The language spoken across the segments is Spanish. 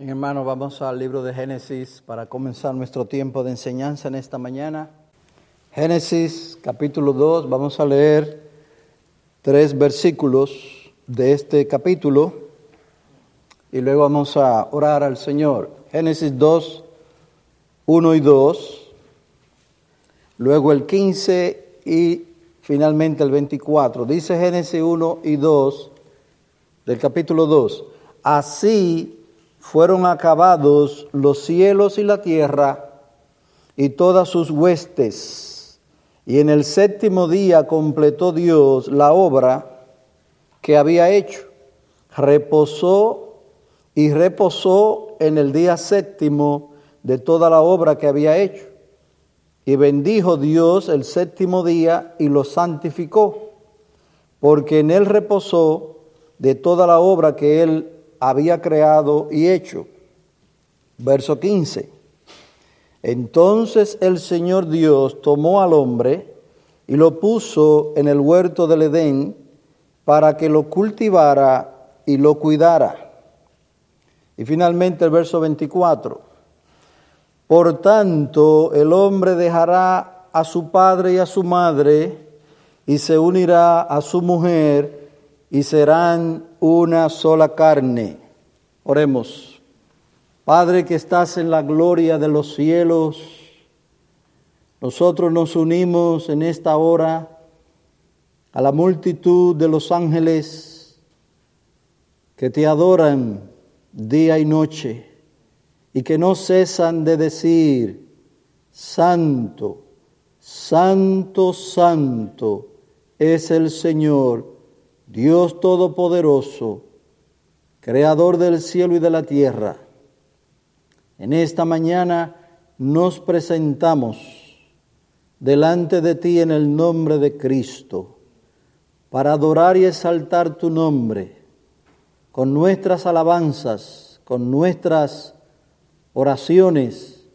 Bien, hermano, vamos al libro de Génesis para comenzar nuestro tiempo de enseñanza en esta mañana. Génesis capítulo 2, vamos a leer tres versículos de este capítulo y luego vamos a orar al Señor. Génesis 2, 1 y 2, luego el 15 y finalmente el 24. Dice Génesis 1 y 2 del capítulo 2. Así fueron acabados los cielos y la tierra y todas sus huestes. Y en el séptimo día completó Dios la obra que había hecho. Reposó y reposó en el día séptimo de toda la obra que había hecho. Y bendijo Dios el séptimo día y lo santificó, porque en él reposó de toda la obra que él había creado y hecho. Verso 15. Entonces el Señor Dios tomó al hombre y lo puso en el huerto del Edén para que lo cultivara y lo cuidara. Y finalmente el verso 24. Por tanto, el hombre dejará a su padre y a su madre y se unirá a su mujer y serán una sola carne. Oremos. Padre que estás en la gloria de los cielos, nosotros nos unimos en esta hora a la multitud de los ángeles que te adoran día y noche y que no cesan de decir, Santo, Santo, Santo es el Señor Dios Todopoderoso, Creador del cielo y de la tierra. En esta mañana nos presentamos delante de ti en el nombre de Cristo para adorar y exaltar tu nombre con nuestras alabanzas, con nuestras oraciones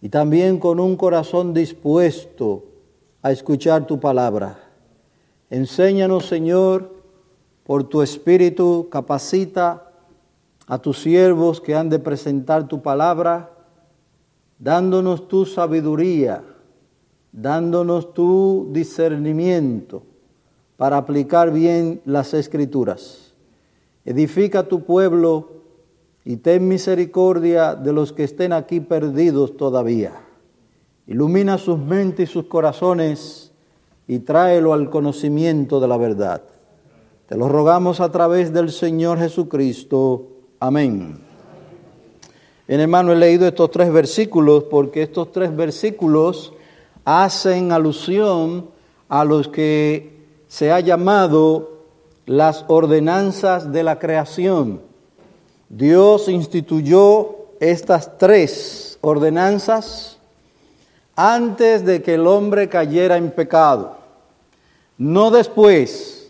y también con un corazón dispuesto a escuchar tu palabra. Enséñanos, Señor, por tu espíritu, capacita a tus siervos que han de presentar tu palabra, dándonos tu sabiduría, dándonos tu discernimiento para aplicar bien las escrituras. Edifica tu pueblo y ten misericordia de los que estén aquí perdidos todavía. Ilumina sus mentes y sus corazones y tráelo al conocimiento de la verdad. Te lo rogamos a través del Señor Jesucristo. Amén. En hermano, he leído estos tres versículos porque estos tres versículos hacen alusión a los que se ha llamado las ordenanzas de la creación. Dios instituyó estas tres ordenanzas antes de que el hombre cayera en pecado, no después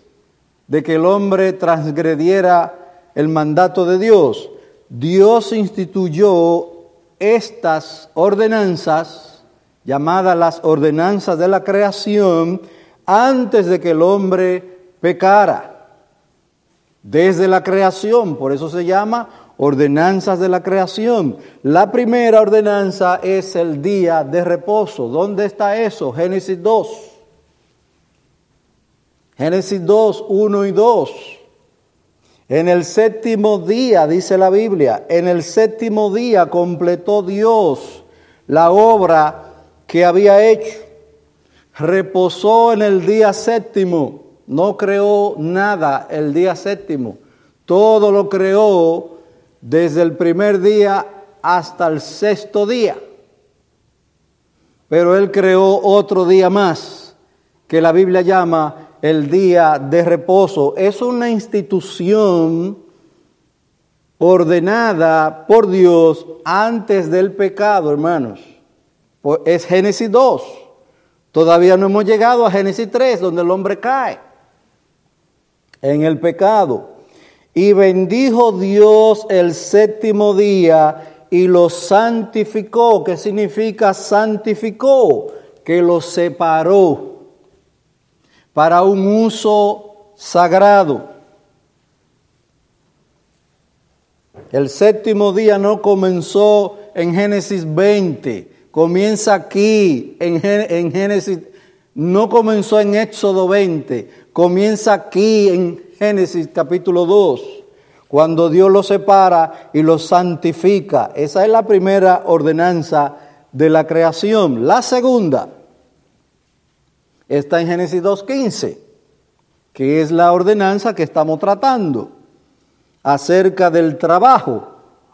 de que el hombre transgrediera el mandato de Dios. Dios instituyó estas ordenanzas, llamadas las ordenanzas de la creación, antes de que el hombre pecara. Desde la creación, por eso se llama ordenanzas de la creación. La primera ordenanza es el día de reposo. ¿Dónde está eso? Génesis 2. Génesis 2, 1 y 2. En el séptimo día, dice la Biblia, en el séptimo día completó Dios la obra que había hecho. Reposó en el día séptimo, no creó nada el día séptimo. Todo lo creó desde el primer día hasta el sexto día. Pero Él creó otro día más, que la Biblia llama el día de reposo. Es una institución ordenada por Dios antes del pecado, hermanos. Es Génesis 2. Todavía no hemos llegado a Génesis 3, donde el hombre cae en el pecado. Y bendijo Dios el séptimo día y lo santificó. ¿Qué significa santificó? Que lo separó para un uso sagrado. El séptimo día no comenzó en Génesis 20, comienza aquí en, Génesis, no comenzó en Éxodo 20, comienza aquí en Génesis capítulo 2, cuando Dios los separa y los santifica. Esa es la primera ordenanza de la creación. La segunda está en Génesis 2.15, que es la ordenanza que estamos tratando acerca del trabajo,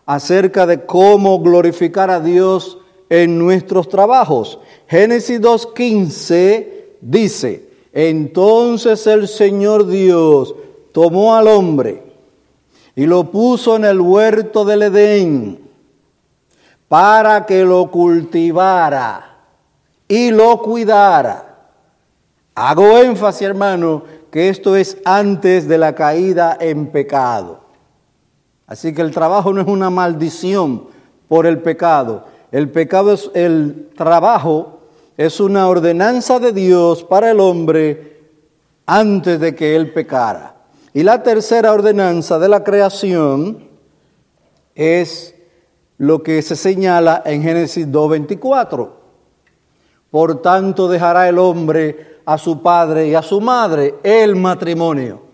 acerca de cómo glorificar a Dios en nuestros trabajos. Génesis 2.15 dice, entonces el Señor Dios tomó al hombre y lo puso en el huerto del Edén para que lo cultivara y lo cuidara. Hago énfasis, hermano, que esto es antes de la caída en pecado. Así que el trabajo no es una maldición por el pecado. El pecado es el trabajo es una ordenanza de Dios para el hombre antes de que él pecara. Y la tercera ordenanza de la creación es lo que se señala en Génesis 2.24. Por tanto dejará el hombre a su padre y a su madre el matrimonio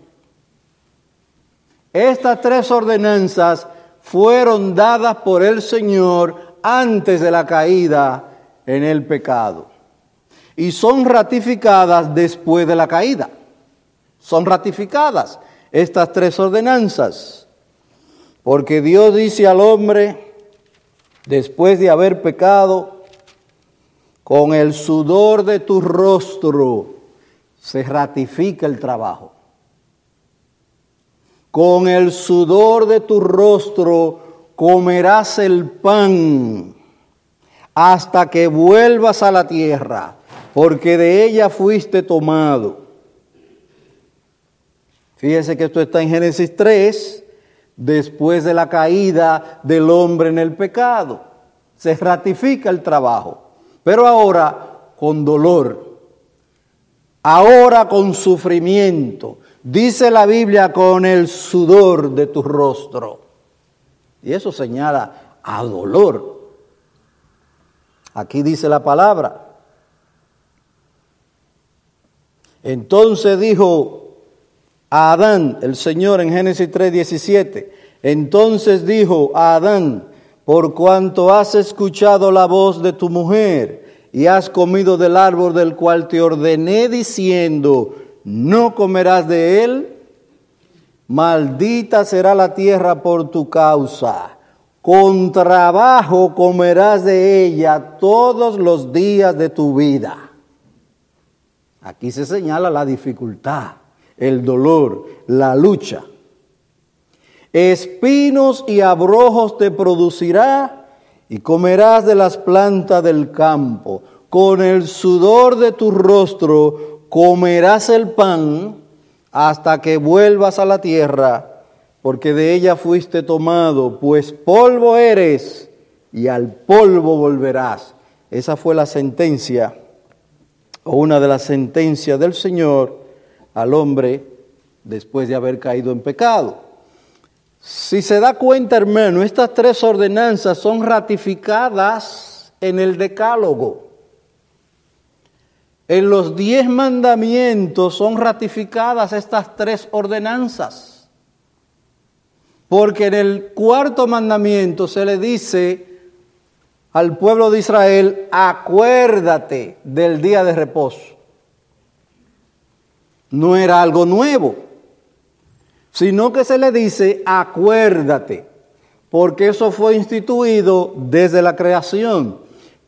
estas tres ordenanzas fueron dadas por el Señor antes de la caída en el pecado. Y son ratificadas después de la caída. Son ratificadas estas tres ordenanzas. Porque Dios dice al hombre, después de haber pecado, con el sudor de tu rostro se ratifica el trabajo con el sudor de tu rostro comerás el pan hasta que vuelvas a la tierra, porque de ella fuiste tomado. Fíjese que esto está en Génesis 3, después de la caída del hombre en el pecado. Se ratifica el trabajo, pero ahora con dolor, ahora con sufrimiento, Dice la Biblia con el sudor de tu rostro. Y eso señala a dolor. Aquí dice la palabra. Entonces dijo a Adán, el Señor en Génesis 3:17, entonces dijo a Adán, por cuanto has escuchado la voz de tu mujer y has comido del árbol del cual te ordené diciendo, no comerás de él, maldita será la tierra por tu causa. Con trabajo comerás de ella todos los días de tu vida. Aquí se señala la dificultad, el dolor, la lucha. Espinos y abrojos te producirá y comerás de las plantas del campo. Con el sudor de tu rostro comerás el pan hasta que vuelvas a la tierra, porque de ella fuiste tomado, pues polvo eres y al polvo volverás. Esa fue la sentencia, o una de las sentencias del Señor al hombre después de haber caído en pecado. Si se da cuenta, hermano, estas tres ordenanzas son ratificadas en el decálogo. En los diez mandamientos son ratificadas estas tres ordenanzas. Porque en el cuarto mandamiento se le dice al pueblo de Israel, acuérdate del día de reposo. No era algo nuevo, sino que se le dice, acuérdate, porque eso fue instituido desde la creación.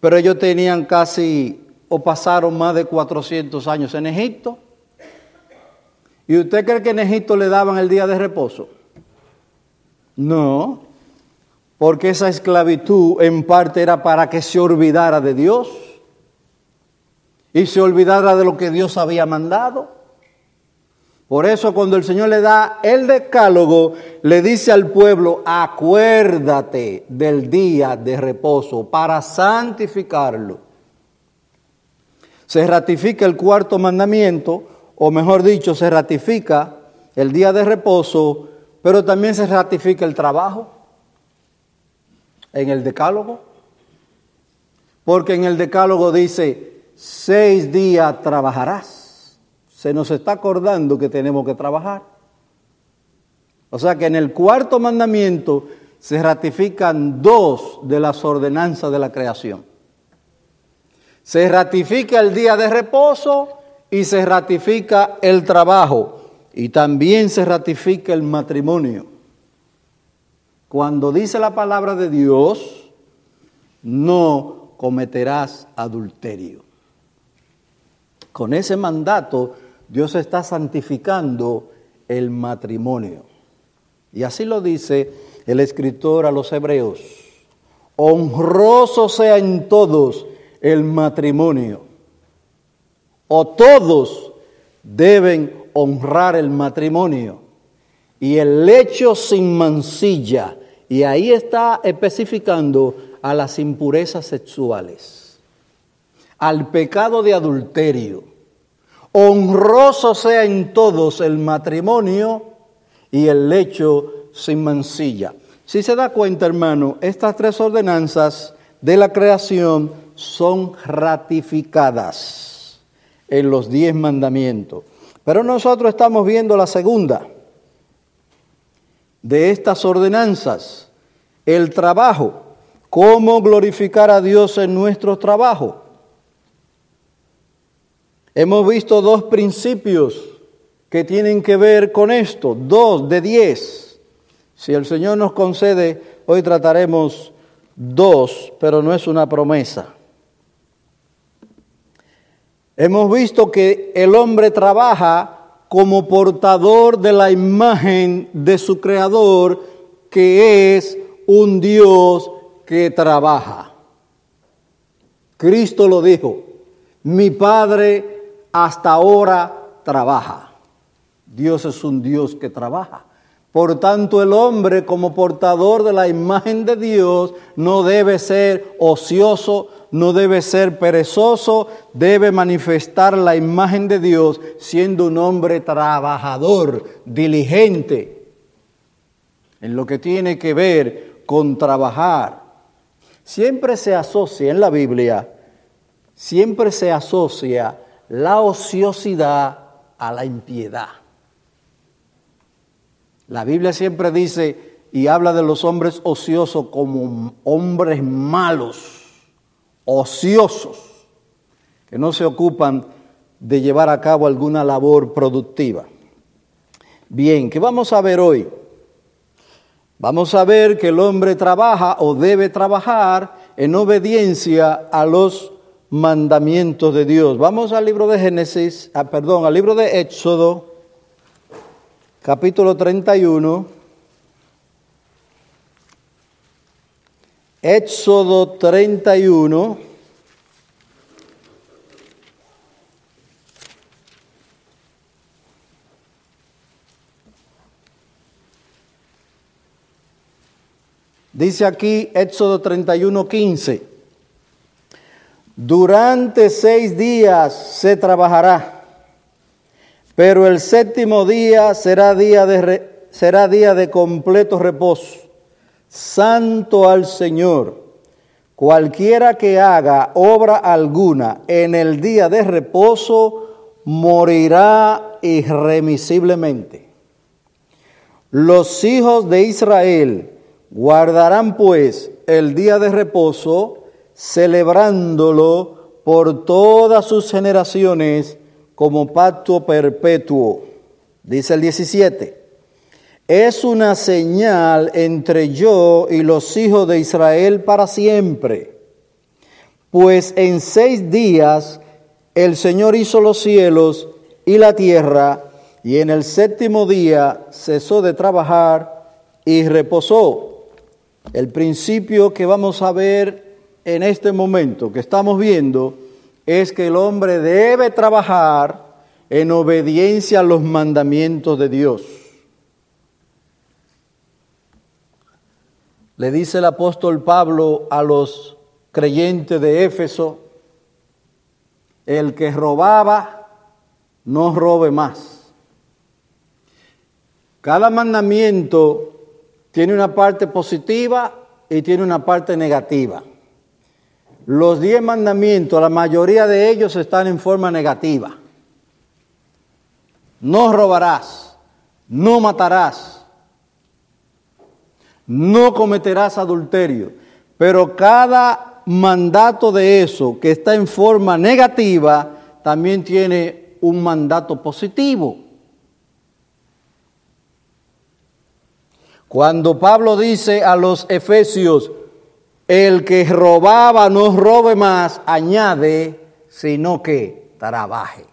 Pero ellos tenían casi o pasaron más de 400 años en Egipto? ¿Y usted cree que en Egipto le daban el día de reposo? No, porque esa esclavitud en parte era para que se olvidara de Dios y se olvidara de lo que Dios había mandado. Por eso cuando el Señor le da el decálogo, le dice al pueblo, acuérdate del día de reposo para santificarlo se ratifica el cuarto mandamiento, o mejor dicho, se ratifica el día de reposo, pero también se ratifica el trabajo. en el decálogo? Porque en el decálogo dice, seis días trabajarás. Se nos está acordando que tenemos que trabajar. O sea que en el cuarto mandamiento se ratifican dos de las ordenanzas de la creación. Se ratifica el día de reposo y se ratifica el trabajo y también se ratifica el matrimonio. Cuando dice la palabra de Dios, no cometerás adulterio. Con ese mandato Dios está santificando el matrimonio. Y así lo dice el escritor a los hebreos. Honroso sea en todos el matrimonio. O todos deben honrar el matrimonio. Y el lecho sin mancilla. Y ahí está especificando a las impurezas sexuales, al pecado de adulterio. Honroso sea en todos el matrimonio y el lecho sin mancilla. Si se da cuenta, hermano, estas tres ordenanzas de la creación son ratificadas en los diez mandamientos. Pero nosotros estamos viendo la segunda de estas ordenanzas, el trabajo, cómo glorificar a Dios en nuestro trabajo. Hemos visto dos principios que tienen que ver con esto, dos de diez. Si el Señor nos concede, hoy trataremos dos, pero no es una promesa. Hemos visto que el hombre trabaja como portador de la imagen de su creador, que es un Dios que trabaja. Cristo lo dijo, mi Padre hasta ahora trabaja. Dios es un Dios que trabaja. Por tanto, el hombre como portador de la imagen de Dios no debe ser ocioso, no debe ser perezoso, debe manifestar la imagen de Dios siendo un hombre trabajador, diligente, en lo que tiene que ver con trabajar. Siempre se asocia en la Biblia, siempre se asocia la ociosidad a la impiedad. La Biblia siempre dice y habla de los hombres ociosos como hombres malos, ociosos, que no se ocupan de llevar a cabo alguna labor productiva. Bien, ¿qué vamos a ver hoy? Vamos a ver que el hombre trabaja o debe trabajar en obediencia a los mandamientos de Dios. Vamos al libro de Génesis, ah, perdón, al libro de Éxodo, capítulo 31. Éxodo 31. Dice aquí Éxodo 31, 15. Durante seis días se trabajará pero el séptimo día será día de, será día de completo reposo, santo al Señor. Cualquiera que haga obra alguna en el día de reposo morirá irremisiblemente. Los hijos de Israel guardarán pues el día de reposo, celebrándolo por todas sus generaciones como pacto perpetuo. Dice el 17, es una señal entre yo y los hijos de Israel para siempre, pues en seis días el Señor hizo los cielos y la tierra, y en el séptimo día cesó de trabajar y reposó. El principio que vamos a ver en este momento que estamos viendo es que el hombre debe trabajar en obediencia a los mandamientos de Dios. Le dice el apóstol Pablo a los creyentes de Éfeso, el que robaba, no robe más. Cada mandamiento tiene una parte positiva y tiene una parte negativa. Los diez mandamientos, la mayoría de ellos están en forma negativa. No robarás, no matarás, no cometerás adulterio. Pero cada mandato de eso que está en forma negativa también tiene un mandato positivo. Cuando Pablo dice a los efesios, el que robaba no robe más, añade, sino que trabaje.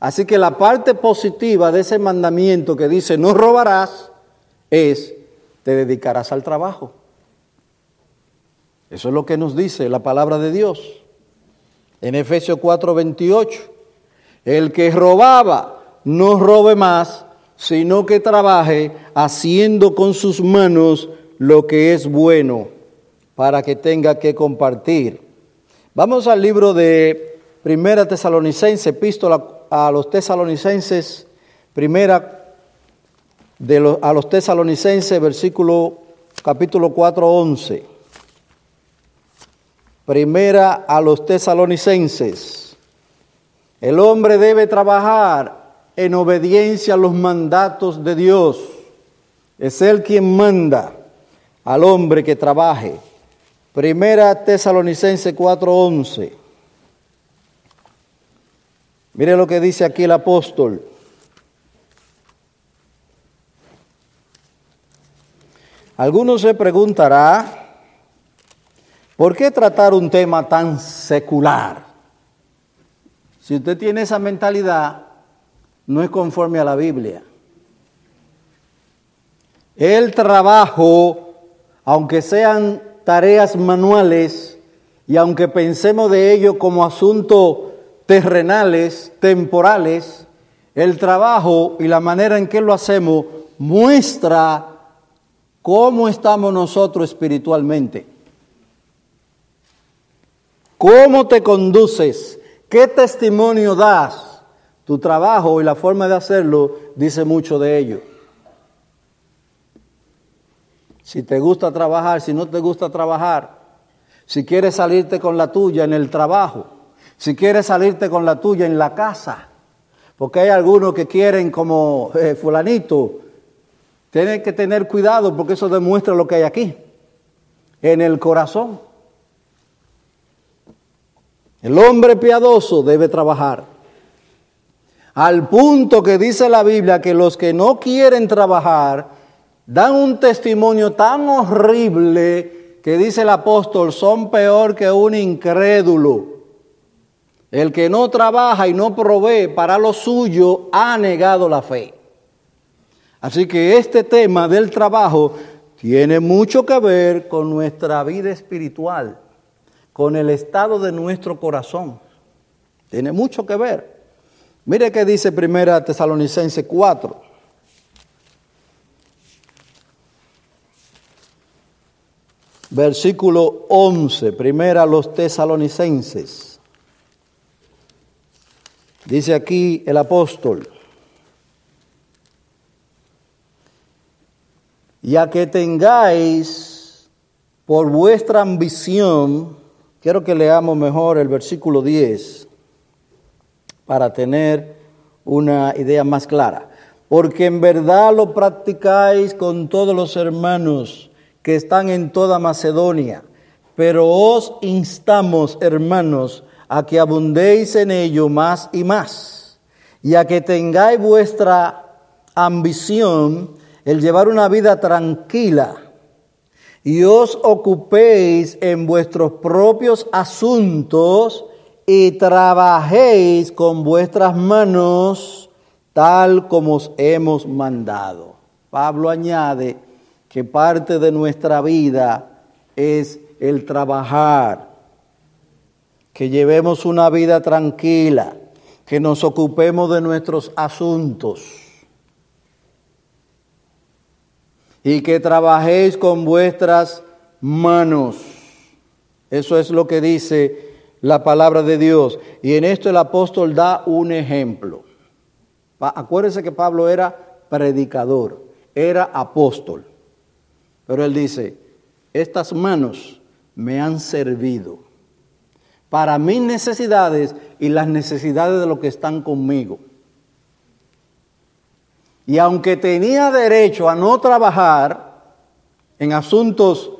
Así que la parte positiva de ese mandamiento que dice no robarás es te dedicarás al trabajo. Eso es lo que nos dice la palabra de Dios. En Efesios 4:28, el que robaba no robe más, sino que trabaje haciendo con sus manos lo que es bueno para que tenga que compartir. Vamos al libro de Primera Tesalonicense, epístola a los tesalonicenses, primera de a los tesalonicenses, versículo capítulo 4, 11. Primera a los tesalonicenses. El hombre debe trabajar en obediencia a los mandatos de Dios. Es Él quien manda al hombre que trabaje. Primera Tesalonicense 4:11. Mire lo que dice aquí el apóstol. Algunos se preguntará, ¿por qué tratar un tema tan secular? Si usted tiene esa mentalidad, no es conforme a la Biblia. El trabajo, aunque sean tareas manuales y aunque pensemos de ello como asuntos terrenales, temporales, el trabajo y la manera en que lo hacemos muestra cómo estamos nosotros espiritualmente. ¿Cómo te conduces? ¿Qué testimonio das? Tu trabajo y la forma de hacerlo dice mucho de ello. Si te gusta trabajar, si no te gusta trabajar, si quieres salirte con la tuya en el trabajo, si quieres salirte con la tuya en la casa, porque hay algunos que quieren como eh, fulanito, tienes que tener cuidado porque eso demuestra lo que hay aquí, en el corazón. El hombre piadoso debe trabajar al punto que dice la Biblia que los que no quieren trabajar dan un testimonio tan horrible que dice el apóstol, son peor que un incrédulo. El que no trabaja y no provee para lo suyo ha negado la fe. Así que este tema del trabajo tiene mucho que ver con nuestra vida espiritual, con el estado de nuestro corazón. Tiene mucho que ver. Mire qué dice Primera Tesalonicense 4. Versículo 11, primera los tesalonicenses. Dice aquí el apóstol, ya que tengáis por vuestra ambición, quiero que leamos mejor el versículo 10 para tener una idea más clara. Porque en verdad lo practicáis con todos los hermanos que están en toda Macedonia. Pero os instamos, hermanos, a que abundéis en ello más y más, y a que tengáis vuestra ambición, el llevar una vida tranquila, y os ocupéis en vuestros propios asuntos, y trabajéis con vuestras manos tal como os hemos mandado. Pablo añade que parte de nuestra vida es el trabajar, que llevemos una vida tranquila, que nos ocupemos de nuestros asuntos y que trabajéis con vuestras manos. Eso es lo que dice la palabra de Dios. Y en esto el apóstol da un ejemplo. Acuérdense que Pablo era predicador, era apóstol. Pero él dice, estas manos me han servido para mis necesidades y las necesidades de los que están conmigo. Y aunque tenía derecho a no trabajar en asuntos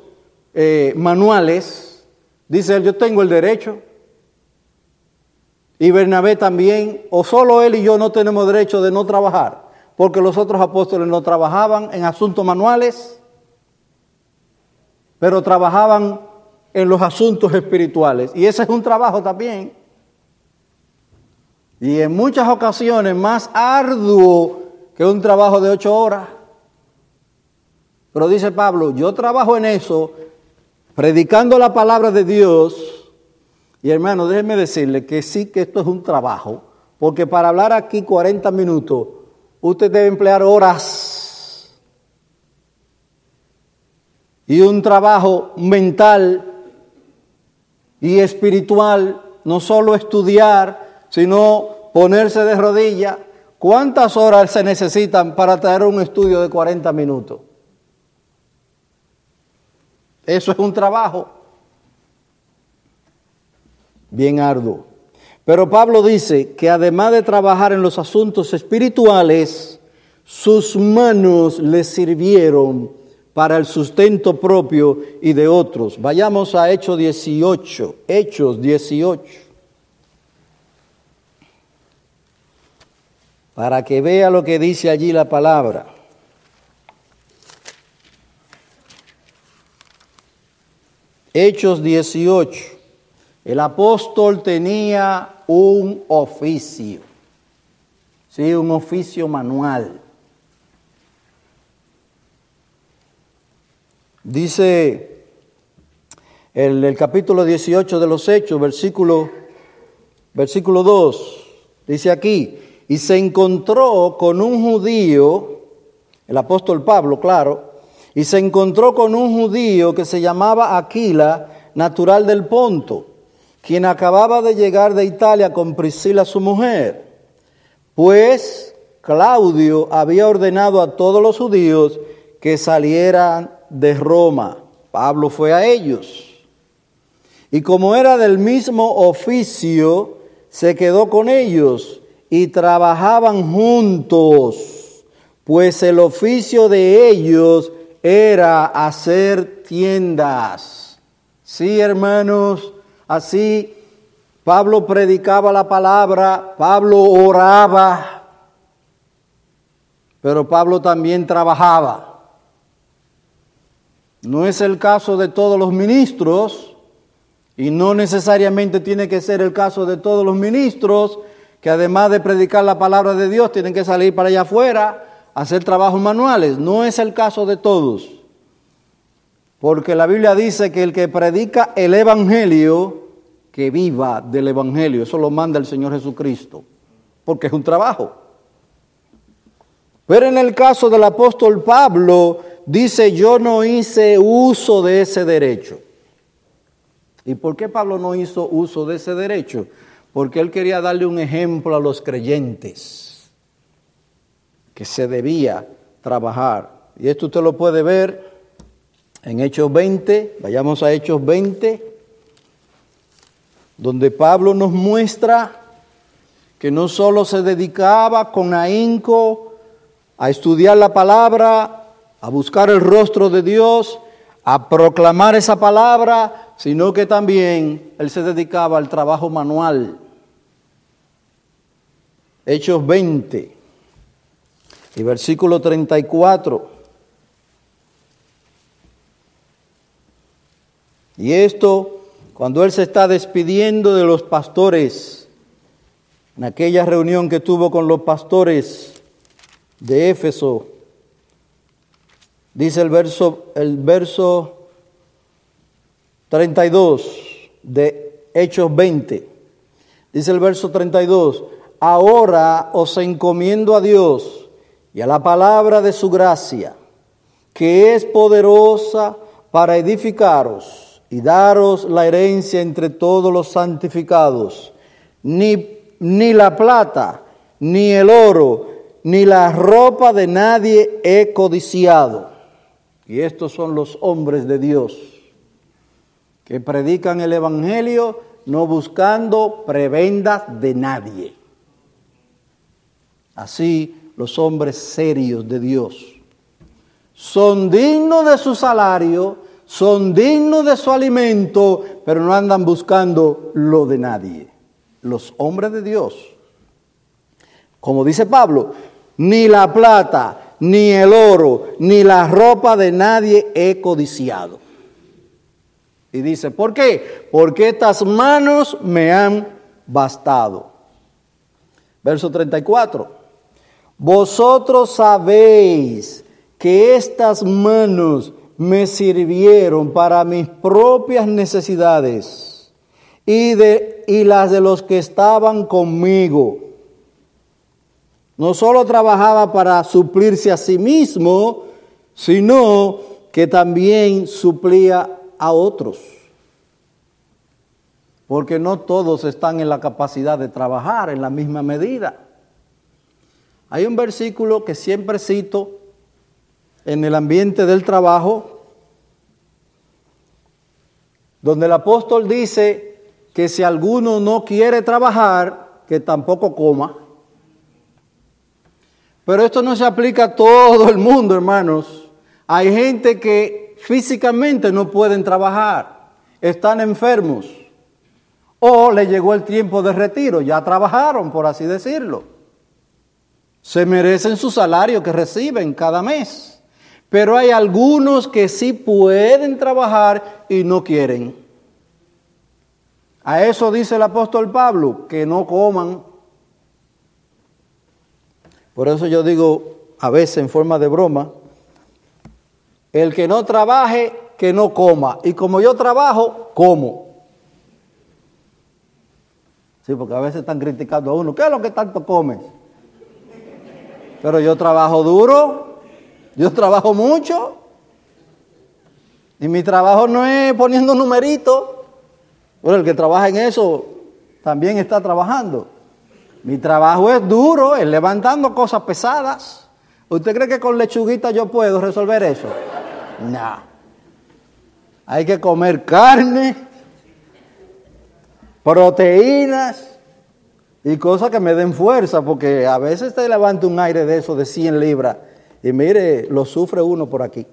eh, manuales, dice él, yo tengo el derecho. Y Bernabé también, o solo él y yo no tenemos derecho de no trabajar, porque los otros apóstoles no trabajaban en asuntos manuales, pero trabajaban en los asuntos espirituales. Y ese es un trabajo también. Y en muchas ocasiones más arduo que un trabajo de ocho horas. Pero dice Pablo, yo trabajo en eso, predicando la palabra de Dios. Y hermano, déjeme decirle que sí que esto es un trabajo, porque para hablar aquí 40 minutos, usted debe emplear horas. Y un trabajo mental y espiritual, no solo estudiar, sino ponerse de rodillas. ¿Cuántas horas se necesitan para traer un estudio de 40 minutos? Eso es un trabajo bien arduo. Pero Pablo dice que además de trabajar en los asuntos espirituales, sus manos le sirvieron para el sustento propio y de otros. Vayamos a Hechos 18, Hechos 18. Para que vea lo que dice allí la palabra. Hechos 18. El apóstol tenía un oficio, sí, un oficio manual. Dice el, el, capítulo 18 de los Hechos, versículo, versículo 2, dice aquí, y se encontró con un judío, el apóstol Pablo, claro, y se encontró con un judío que se llamaba Aquila, natural del Ponto, quien acababa de llegar de Italia con Priscila su mujer, pues Claudio había ordenado a todos los judíos que salieran de Roma. Pablo fue a ellos. Y como era del mismo oficio, se quedó con ellos y trabajaban juntos, pues el oficio de ellos era hacer tiendas. Sí, hermanos, así Pablo predicaba la palabra, Pablo oraba, pero Pablo también trabajaba. No es el caso de todos los ministros y no necesariamente tiene que ser el caso de todos los ministros que además de predicar la palabra de Dios tienen que salir para allá afuera a hacer trabajos manuales. No es el caso de todos. Porque la Biblia dice que el que predica el Evangelio, que viva del Evangelio. Eso lo manda el Señor Jesucristo. Porque es un trabajo. Pero en el caso del apóstol Pablo, dice, yo no hice uso de ese derecho. ¿Y por qué Pablo no hizo uso de ese derecho? Porque él quería darle un ejemplo a los creyentes, que se debía trabajar. Y esto usted lo puede ver en Hechos 20, vayamos a Hechos 20, donde Pablo nos muestra que no solo se dedicaba con ahínco a estudiar la palabra, a buscar el rostro de Dios, a proclamar esa palabra, sino que también él se dedicaba al trabajo manual. Hechos 20 y versículo 34. Y esto, cuando él se está despidiendo de los pastores, en aquella reunión que tuvo con los pastores de Éfeso, Dice el verso, el verso 32 de Hechos 20. Dice el verso 32, ahora os encomiendo a Dios y a la palabra de su gracia, que es poderosa para edificaros y daros la herencia entre todos los santificados. Ni, ni la plata, ni el oro, ni la ropa de nadie he codiciado Y estos son los hombres de Dios que predican el Evangelio no buscando prebendas de nadie. Así los hombres serios de Dios son dignos de su salario, son dignos de su alimento, pero no andan buscando lo de nadie. Los hombres de Dios, como dice Pablo, ni la plata, ni el oro, ni la ropa de nadie he codiciado. Y dice, ¿por qué? Porque estas manos me han bastado. Verso 34. Vosotros sabéis que estas manos me sirvieron para mis propias necesidades y, de, y las de los que estaban conmigo. No solo trabajaba para suplirse a sí mismo, sino que también suplía a otros. Porque no todos están en la capacidad de trabajar en la misma medida. Hay un versículo que siempre cito en el ambiente del trabajo, donde el apóstol dice que si alguno no quiere trabajar, que tampoco coma. Pero esto no se aplica a todo el mundo, hermanos. Hay gente que físicamente no pueden trabajar, están enfermos, o le llegó el tiempo de retiro, ya trabajaron, por así decirlo. Se merecen su salario que reciben cada mes, pero hay algunos que sí pueden trabajar y no quieren. A eso dice el apóstol Pablo, que no coman. Por eso yo digo a veces en forma de broma, el que no trabaje, que no coma. Y como yo trabajo, como. Sí, porque a veces están criticando a uno, ¿qué es lo que tanto comes? Pero yo trabajo duro, yo trabajo mucho. Y mi trabajo no es poniendo numeritos. Bueno, el que trabaja en eso también está trabajando. Mi trabajo es duro, es levantando cosas pesadas. ¿Usted cree que con lechuguita yo puedo resolver eso? No. Hay que comer carne, proteínas y cosas que me den fuerza, porque a veces te levanta un aire de eso de 100 libras y mire, lo sufre uno por aquí.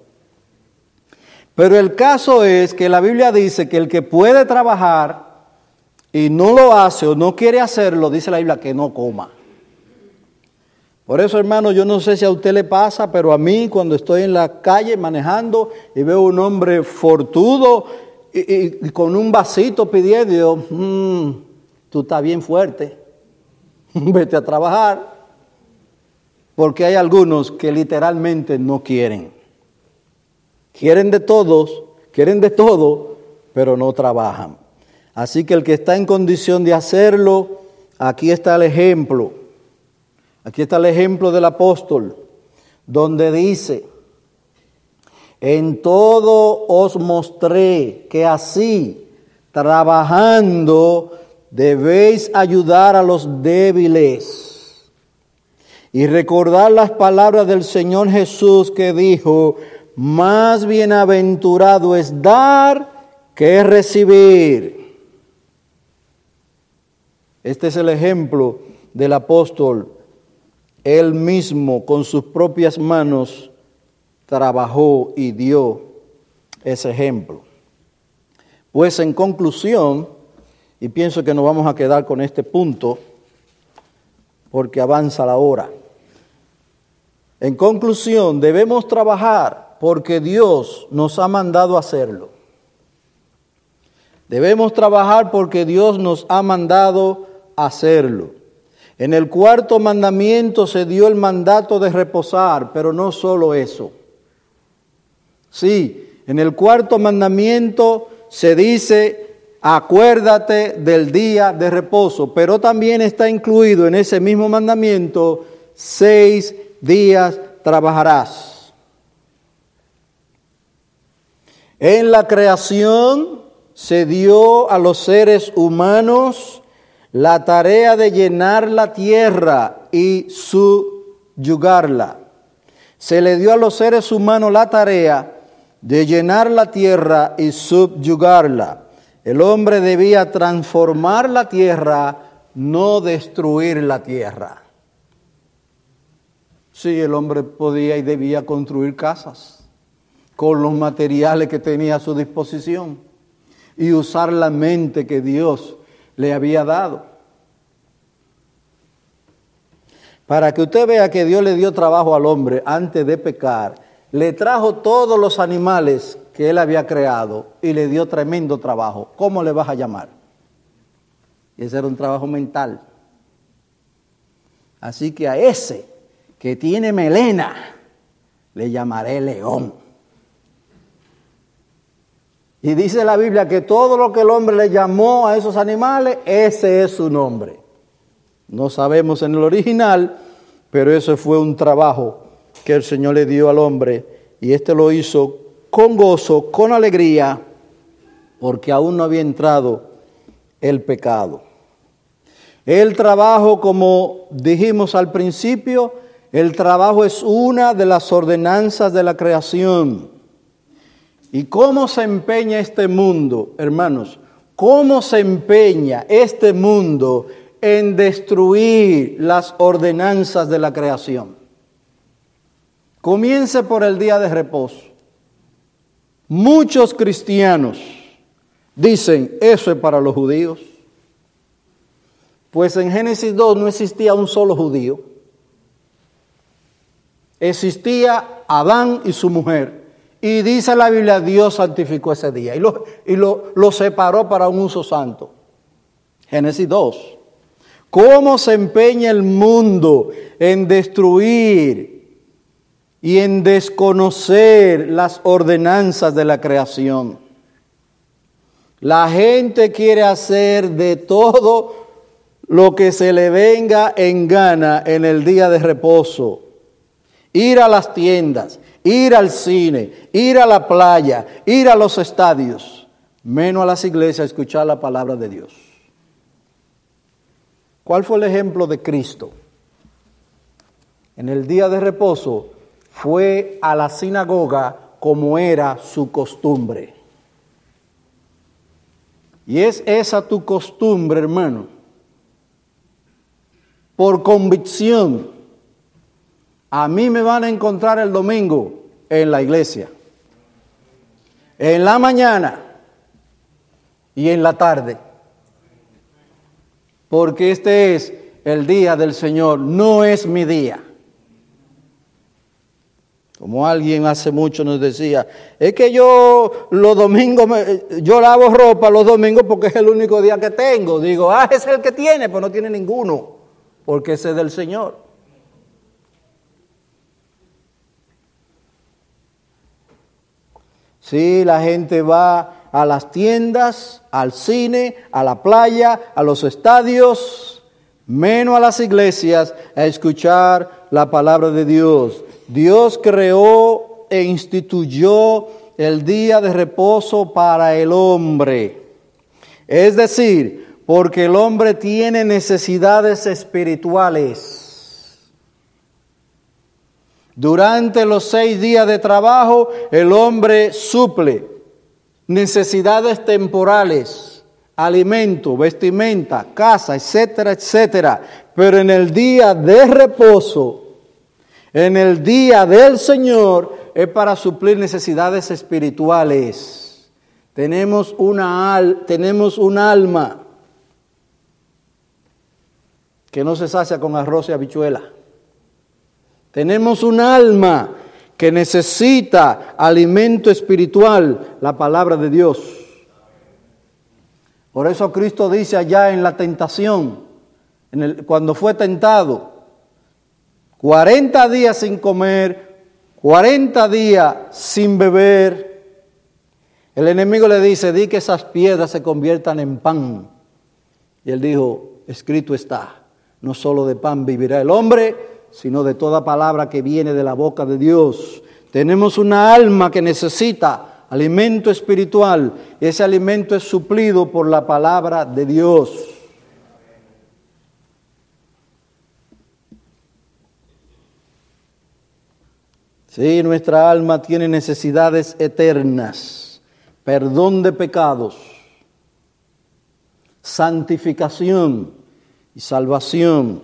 Pero el caso es que la Biblia dice que el que puede trabajar y no lo hace o no quiere hacerlo, dice la Biblia que no coma. Por eso, hermano, yo no sé si a usted le pasa, pero a mí cuando estoy en la calle manejando y veo un hombre fortudo y, con un vasito pidiendo, yo, mm, tú estás bien fuerte, vete a trabajar. Porque hay algunos que literalmente no quieren. Quieren de todos, quieren de todo, pero no trabajan. Así que el que está en condición de hacerlo, aquí está el ejemplo. Aquí está el ejemplo del apóstol, donde dice, en todo os mostré que así, trabajando, debéis ayudar a los débiles. Y recordar las palabras del Señor Jesús que dijo, más bienaventurado es dar que recibir. Este es el ejemplo del apóstol él mismo con sus propias manos trabajó y dio ese ejemplo. Pues en conclusión, y pienso que nos vamos a quedar con este punto, porque avanza la hora. En conclusión, debemos trabajar porque Dios nos ha mandado hacerlo. Debemos trabajar porque Dios nos ha mandado hacerlo. En el cuarto mandamiento se dio el mandato de reposar, pero no solo eso. Sí, en el cuarto mandamiento se dice, acuérdate del día de reposo, pero también está incluido en ese mismo mandamiento, seis días trabajarás. En la creación se dio a los seres humanos la tarea de llenar la tierra y subyugarla. Se le dio a los seres humanos la tarea de llenar la tierra y subyugarla. El hombre debía transformar la tierra, no destruir la tierra. Sí, el hombre podía y debía construir casas con los materiales que tenía a su disposición y usar la mente que Dios le había dado. Para que usted vea que Dios le dio trabajo al hombre antes de pecar, le trajo todos los animales que él había creado y le dio tremendo trabajo. ¿Cómo le vas a llamar? Y ese era un trabajo mental. Así que a ese que tiene melena, le llamaré león. Y dice la Biblia que todo lo que el hombre le llamó a esos animales, ese es su nombre. No sabemos en el original, pero eso fue un trabajo que el Señor le dio al hombre y éste lo hizo con gozo, con alegría, porque aún no había entrado el pecado. El trabajo, como dijimos al principio, el trabajo es una de las ordenanzas de la creación. ¿Y cómo se empeña este mundo, hermanos? ¿Cómo se empeña este mundo en destruir las ordenanzas de la creación? Comience por el día de reposo. Muchos cristianos dicen, eso es para los judíos. Pues en Génesis 2 no existía un solo judío. Existía Adán y su mujer. Y dice la Biblia, Dios santificó ese día y lo, y lo, lo separó para un uso santo. Génesis 2. ¿Cómo se empeña el mundo en destruir y en desconocer las ordenanzas de la creación? La gente quiere hacer de todo lo que se le venga en gana en el día de reposo. Ir a las tiendas, ir al cine, ir a la playa, ir a los estadios, menos a las iglesias a escuchar la palabra de Dios. ¿Cuál fue el ejemplo de Cristo? En el día de reposo fue a la sinagoga como era su costumbre. Y es esa tu costumbre, hermano. Por convicción a mí me van a encontrar el domingo en la iglesia. En la mañana y en la tarde. Porque este es el día del Señor, no es mi día. Como alguien hace mucho nos decía, es que yo los domingos, yo lavo ropa los domingos porque es el único día que tengo. Digo, ah, es el que tiene, pues no tiene ninguno, porque ese es del Señor. Sí, la gente va a las tiendas, al cine, a la playa, a los estadios, menos a las iglesias, a escuchar la palabra de Dios. Dios creó e instituyó el día de reposo para el hombre. Es decir, porque el hombre tiene necesidades espirituales. Durante los seis días de trabajo, el hombre suple necesidades temporales, alimento, vestimenta, casa, etcétera, etcétera. Pero en el día de reposo, en el día del Señor, es para suplir necesidades espirituales. Tenemos una al, tenemos un alma que no se sacia con arroz y habichuela. Tenemos un alma que necesita alimento espiritual, la palabra de Dios. Por eso Cristo dice allá en la tentación, en el, cuando fue tentado, 40 días sin comer, 40 días sin beber. El enemigo le dice, di que esas piedras se conviertan en pan. Y él dijo, escrito está, no solo de pan vivirá el hombre, sino de toda palabra que viene de la boca de Dios. Tenemos una alma que necesita alimento espiritual. Ese alimento es suplido por la palabra de Dios. Sí, nuestra alma tiene necesidades eternas, perdón de pecados, santificación y salvación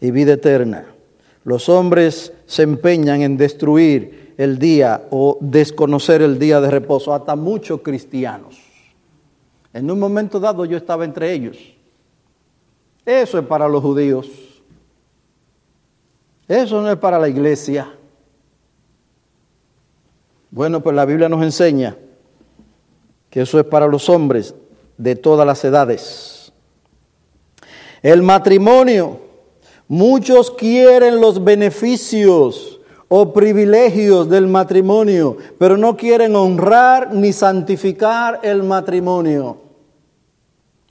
y vida eterna. Los hombres se empeñan en destruir el día o desconocer el día de reposo, hasta muchos cristianos. En un momento dado yo estaba entre ellos. Eso es para los judíos. Eso no es para la iglesia. Bueno, pues la Biblia nos enseña que eso es para los hombres de todas las edades. El matrimonio, muchos quieren los beneficios o privilegios del matrimonio, pero no quieren honrar ni santificar el matrimonio.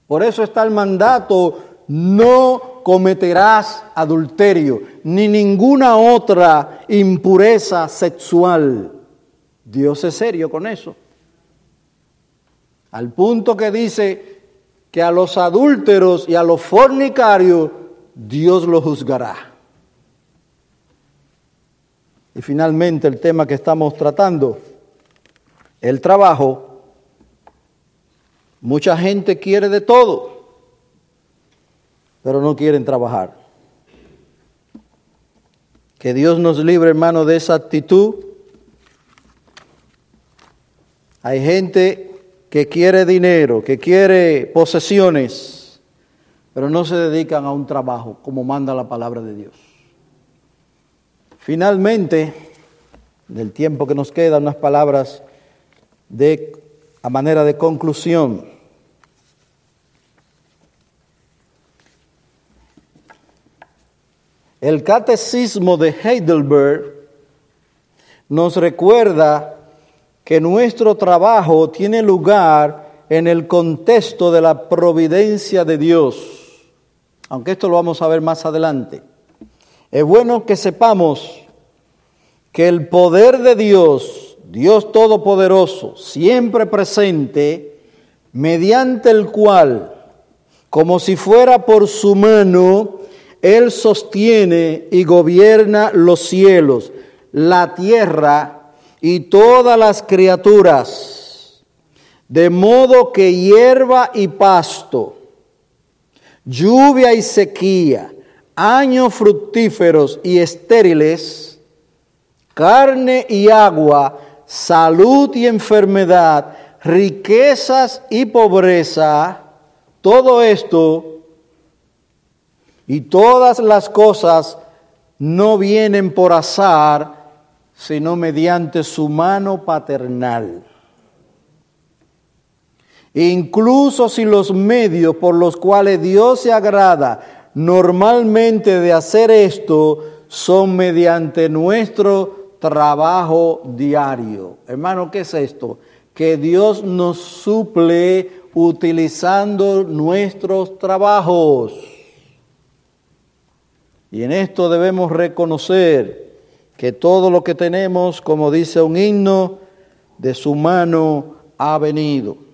Por eso está el mandato, no cometerás adulterio, ni ninguna otra impureza sexual. Dios es serio con eso. Al punto que dice que a los adúlteros y a los fornicarios Dios los juzgará. Y finalmente el tema que estamos tratando, el trabajo. Mucha gente quiere de todo, pero no quieren trabajar. Que Dios nos libre, hermano, de esa actitud hay gente que quiere dinero, que quiere posesiones, pero no se dedican a un trabajo como manda la palabra de Dios. Finalmente, del tiempo que nos queda, unas palabras de a manera de conclusión. El catecismo de Heidelberg nos recuerda que nuestro trabajo tiene lugar en el contexto de la providencia de Dios, aunque esto lo vamos a ver más adelante. Es bueno que sepamos que el poder de Dios, Dios Todopoderoso, siempre presente, mediante el cual, como si fuera por su mano, Él sostiene y gobierna los cielos, la tierra y todas las criaturas, de modo que hierba y pasto, lluvia y sequía, años fructíferos y estériles, carne y agua, salud y enfermedad, riquezas y pobreza, todo esto y todas las cosas no vienen por azar, sino mediante su mano paternal. Incluso si los medios por los cuales Dios se agrada normalmente de hacer esto son mediante nuestro trabajo diario. Hermano, ¿qué es esto? Que Dios nos suple utilizando nuestros trabajos. Y en esto debemos reconocer que todo lo que tenemos, como dice un himno, de su mano ha venido.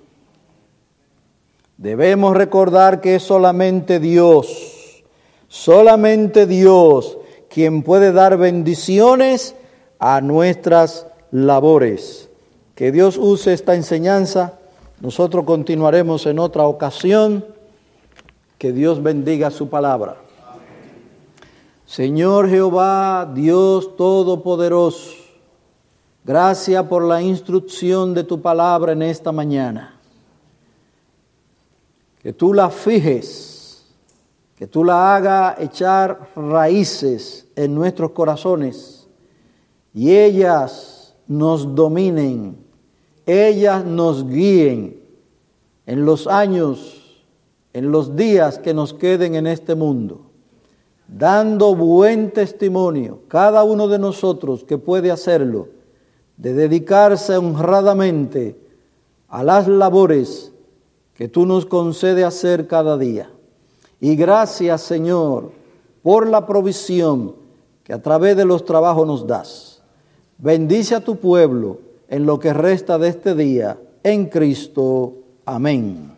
Debemos recordar que es solamente Dios, solamente Dios quien puede dar bendiciones a nuestras labores. Que Dios use esta enseñanza. Nosotros continuaremos en otra ocasión. Que Dios bendiga su palabra. Señor Jehová, Dios Todopoderoso, gracias por la instrucción de tu palabra en esta mañana. Que tú la fijes, que tú la hagas echar raíces en nuestros corazones y ellas nos dominen, ellas nos guíen en los años, en los días que nos queden en este mundo dando buen testimonio, cada uno de nosotros que puede hacerlo, de dedicarse honradamente a las labores que tú nos concedes hacer cada día. Y gracias, Señor, por la provisión que a través de los trabajos nos das. Bendice a tu pueblo en lo que resta de este día, en Cristo. Amén.